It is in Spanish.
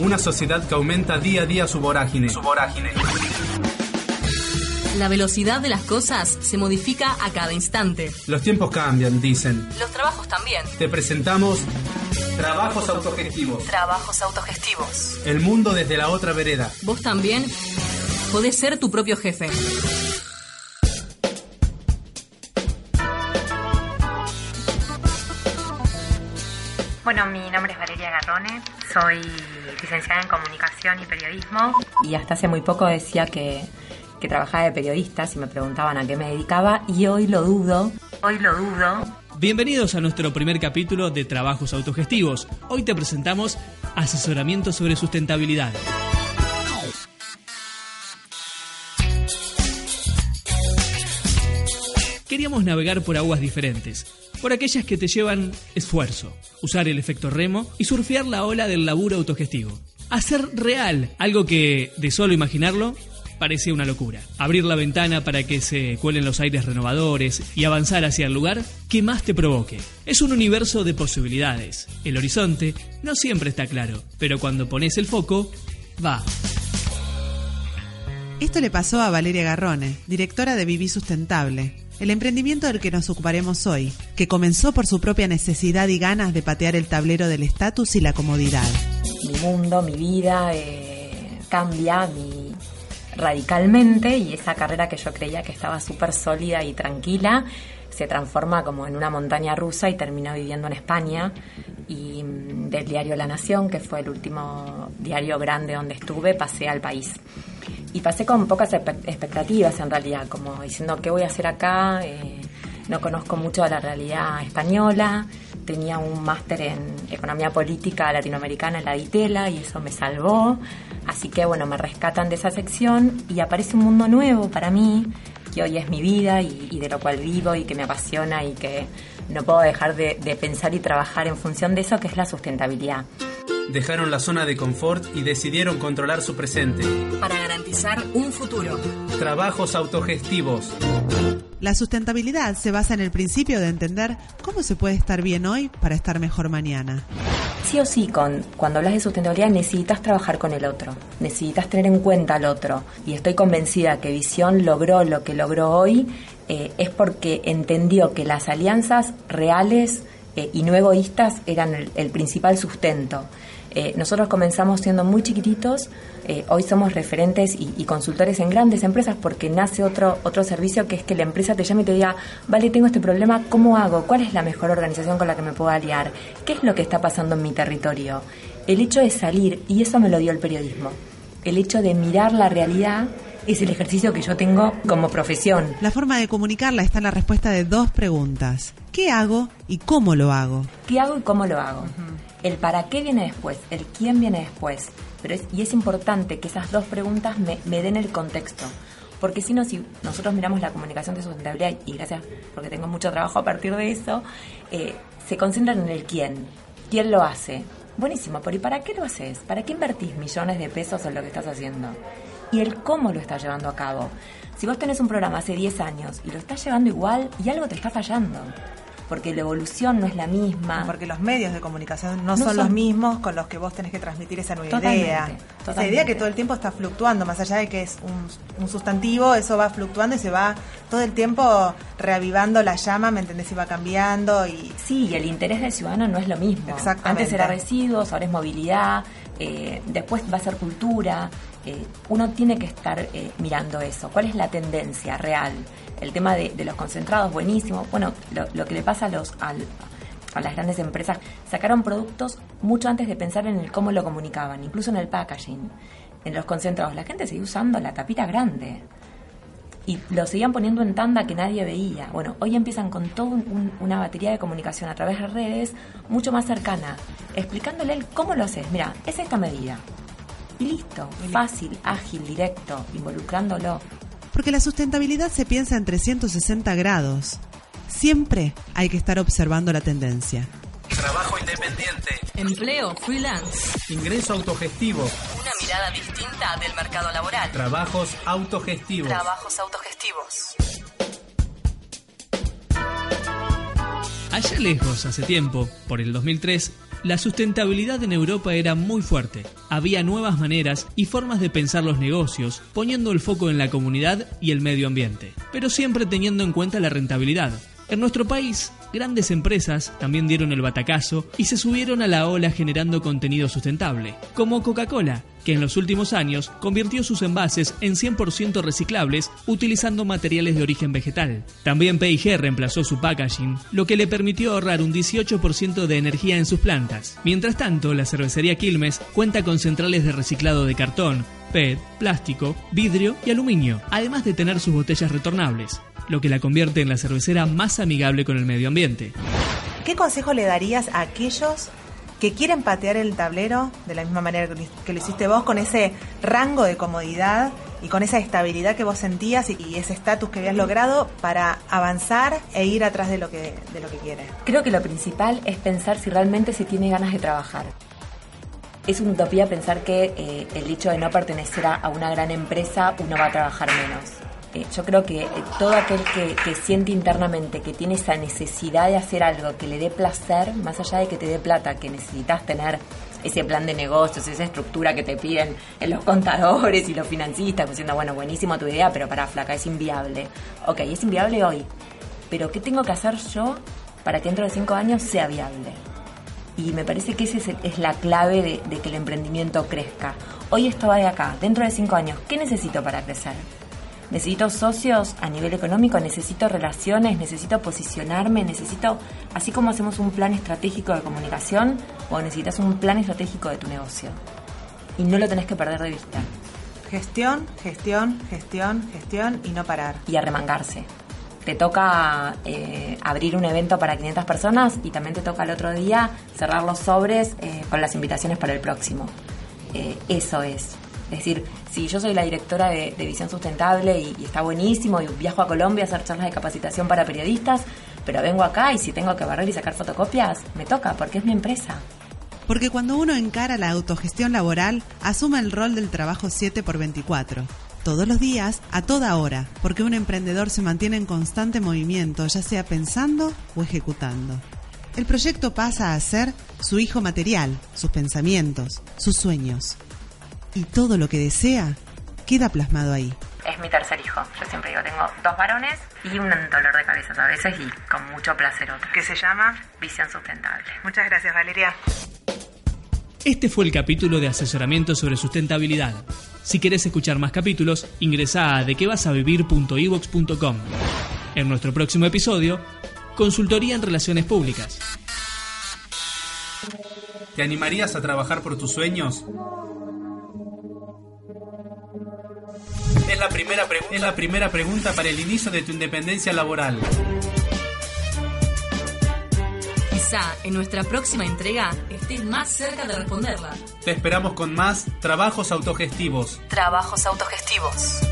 Una sociedad que aumenta día a día su vorágine. Su vorágine. La velocidad de las cosas se modifica a cada instante. Los tiempos cambian, dicen. Los trabajos también. Te presentamos Trabajos Autogestivos. Trabajos autogestivos. El mundo desde la otra vereda. Vos también podés ser tu propio jefe. Bueno, mi nombre es Valeria Garrone, soy licenciada en comunicación y periodismo y hasta hace muy poco decía que, que trabajaba de periodista si me preguntaban a qué me dedicaba y hoy lo dudo, hoy lo dudo. Bienvenidos a nuestro primer capítulo de Trabajos Autogestivos. Hoy te presentamos asesoramiento sobre sustentabilidad. Queríamos navegar por aguas diferentes, por aquellas que te llevan esfuerzo, usar el efecto remo y surfear la ola del laburo autogestivo. Hacer real algo que, de solo imaginarlo, parece una locura. Abrir la ventana para que se cuelen los aires renovadores y avanzar hacia el lugar que más te provoque. Es un universo de posibilidades. El horizonte no siempre está claro, pero cuando pones el foco, va. Esto le pasó a Valeria Garrone, directora de Viví Sustentable, el emprendimiento del que nos ocuparemos hoy, que comenzó por su propia necesidad y ganas de patear el tablero del estatus y la comodidad. Mi mundo, mi vida eh, cambia radicalmente y esa carrera que yo creía que estaba súper sólida y tranquila se transforma como en una montaña rusa y termino viviendo en España y mm, del diario La Nación, que fue el último diario grande donde estuve, pasé al país. Y pasé con pocas expectativas en realidad, como diciendo, ¿qué voy a hacer acá? Eh, no conozco mucho de la realidad española, tenía un máster en economía política latinoamericana en la DITELA y eso me salvó. Así que bueno, me rescatan de esa sección y aparece un mundo nuevo para mí, que hoy es mi vida y, y de lo cual vivo y que me apasiona y que no puedo dejar de, de pensar y trabajar en función de eso, que es la sustentabilidad. Dejaron la zona de confort y decidieron controlar su presente. Para garantizar un futuro. Trabajos autogestivos. La sustentabilidad se basa en el principio de entender cómo se puede estar bien hoy para estar mejor mañana. Sí o sí, con, cuando hablas de sustentabilidad necesitas trabajar con el otro, necesitas tener en cuenta al otro. Y estoy convencida que Visión logró lo que logró hoy eh, es porque entendió que las alianzas reales eh, y no egoístas eran el, el principal sustento. Eh, nosotros comenzamos siendo muy chiquititos, eh, hoy somos referentes y, y consultores en grandes empresas porque nace otro, otro servicio que es que la empresa te llame y te diga, vale, tengo este problema, ¿cómo hago? ¿Cuál es la mejor organización con la que me puedo aliar? ¿Qué es lo que está pasando en mi territorio? El hecho de salir, y eso me lo dio el periodismo, el hecho de mirar la realidad es el ejercicio que yo tengo como profesión. La forma de comunicarla está en la respuesta de dos preguntas. ¿Qué hago y cómo lo hago? ¿Qué hago y cómo lo hago? El para qué viene después, el quién viene después. Pero es, y es importante que esas dos preguntas me, me den el contexto. Porque si no, si nosotros miramos la comunicación de sustentabilidad, y gracias porque tengo mucho trabajo a partir de eso, eh, se concentran en el quién. ¿Quién lo hace? Buenísimo, pero ¿y para qué lo haces? ¿Para qué invertís millones de pesos en lo que estás haciendo? Y el cómo lo estás llevando a cabo. Si vos tenés un programa hace 10 años y lo estás llevando igual y algo te está fallando. Porque la evolución no es la misma. Porque los medios de comunicación no, No son, son- los mismos con los que vos tenés que transmitir esa nueva Totalmente, idea. Esa idea que todo el tiempo está fluctuando, más allá de que es un, un sustantivo, eso va fluctuando y se va todo el tiempo reavivando la llama, ¿me entendés? Y va cambiando y... Sí, y el interés del ciudadano no es lo mismo. Exactamente. Antes era residuos, ahora es movilidad, eh, después va a ser cultura. Eh, uno tiene que estar eh, mirando eso. ¿Cuál es la tendencia real? El tema de, los concentrados, buenísimo. Bueno, lo, que le pasa a los al- a las grandes empresas, sacaron productos mucho antes de pensar en el cómo lo comunicaban, incluso en el packaging, en los concentrados. La gente sigue usando la tapita grande y lo seguían poniendo en tanda que nadie veía. Bueno, hoy empiezan con toda una batería de comunicación a través de redes mucho más cercana. explicándole él cómo lo haces. Mira, es esta medida. Y listo, fácil, ágil, directo, involucrándolo. Porque la sustentabilidad se piensa en 360 grados. Siempre hay que estar observando la tendencia. Trabajo independiente. Empleo freelance. Ingreso autogestivo. Mirada distinta del mercado laboral. Trabajos autogestivos. Trabajos autogestivos. Allá lejos, hace tiempo, por el 2003, la sustentabilidad en Europa era muy fuerte. Había nuevas maneras y formas de pensar los negocios, poniendo el foco en la comunidad y el medio ambiente, pero siempre teniendo en cuenta la rentabilidad. En nuestro país, grandes empresas también dieron el batacazo y se subieron a la ola generando contenido sustentable, como Coca-Cola, que en los últimos años convirtió sus envases en 100% reciclables utilizando materiales de origen vegetal. También P&G reemplazó su packaging, lo que le permitió ahorrar un 18% de energía en sus plantas. Mientras tanto, la cervecería Quilmes cuenta con centrales de reciclado de cartón, PET, plástico, vidrio y aluminio, además de tener sus botellas retornables lo que la convierte en la cervecera más amigable con el medio ambiente. ¿Qué consejo le darías a aquellos que quieren patear el tablero de la misma manera que lo hiciste vos, con ese rango de comodidad y con esa estabilidad que vos sentías y ese estatus que habías logrado para avanzar e ir atrás de lo que, de lo que quieres? Creo que lo principal es pensar si realmente se tiene ganas de trabajar. Es una utopía pensar que eh, el hecho de no pertenecer a, a una gran empresa uno va a trabajar menos. Eh, yo creo que eh, todo aquel que, siente internamente que tiene esa necesidad de hacer algo que le dé placer, más allá de que te dé plata, que necesitas tener ese plan de negocios, esa estructura que te piden en los contadores y los financistas, diciendo, bueno, buenísimo tu idea, pero para flaca, es inviable. Ok, es inviable hoy, pero ¿qué tengo que hacer yo para que dentro de cinco años sea viable? Y me parece que esa es, es la clave de, de que el emprendimiento crezca. Hoy esto va de acá, dentro de cinco años, ¿qué necesito para crecer? Necesito socios a nivel económico, necesito relaciones, necesito posicionarme, necesito, así como hacemos un plan estratégico de comunicación, o necesitas un plan estratégico de tu negocio. Y no lo tenés que perder de vista. Gestión, gestión, gestión, gestión y no parar. Y arremangarse. Te toca eh, abrir un evento para 500 personas y también te toca el otro día cerrar los sobres eh, con las invitaciones para el próximo. Eh, eso es. Es decir, si yo soy la directora de, Visión Sustentable y, está buenísimo y viajo a Colombia a hacer charlas de capacitación para periodistas, pero vengo acá y si tengo que barrer y sacar fotocopias, me toca porque es mi empresa. Porque cuando uno encara la autogestión laboral, asume el rol del trabajo 7 por 24. Todos los días, a toda hora, porque un emprendedor se mantiene en constante movimiento, ya sea pensando o ejecutando. El proyecto pasa a ser su hijo material, sus pensamientos, sus sueños y todo lo que desea queda plasmado ahí. Es mi tercer hijo. Yo siempre digo, tengo dos varones y un dolor de cabeza a veces y con mucho placer otro. ¿Qué se llama? Visión sustentable. Muchas gracias, Valeria. Este fue el capítulo de asesoramiento sobre sustentabilidad. Si querés escuchar más capítulos, ingresa a dequevasavivir.evox.com. En nuestro próximo episodio, consultoría en relaciones públicas. ¿Te animarías a trabajar por tus sueños? Es la, primera es la primera pregunta para el inicio de tu independencia laboral. Quizá en nuestra próxima entrega estés más cerca de responderla. Te esperamos con más trabajos autogestivos. Trabajos autogestivos.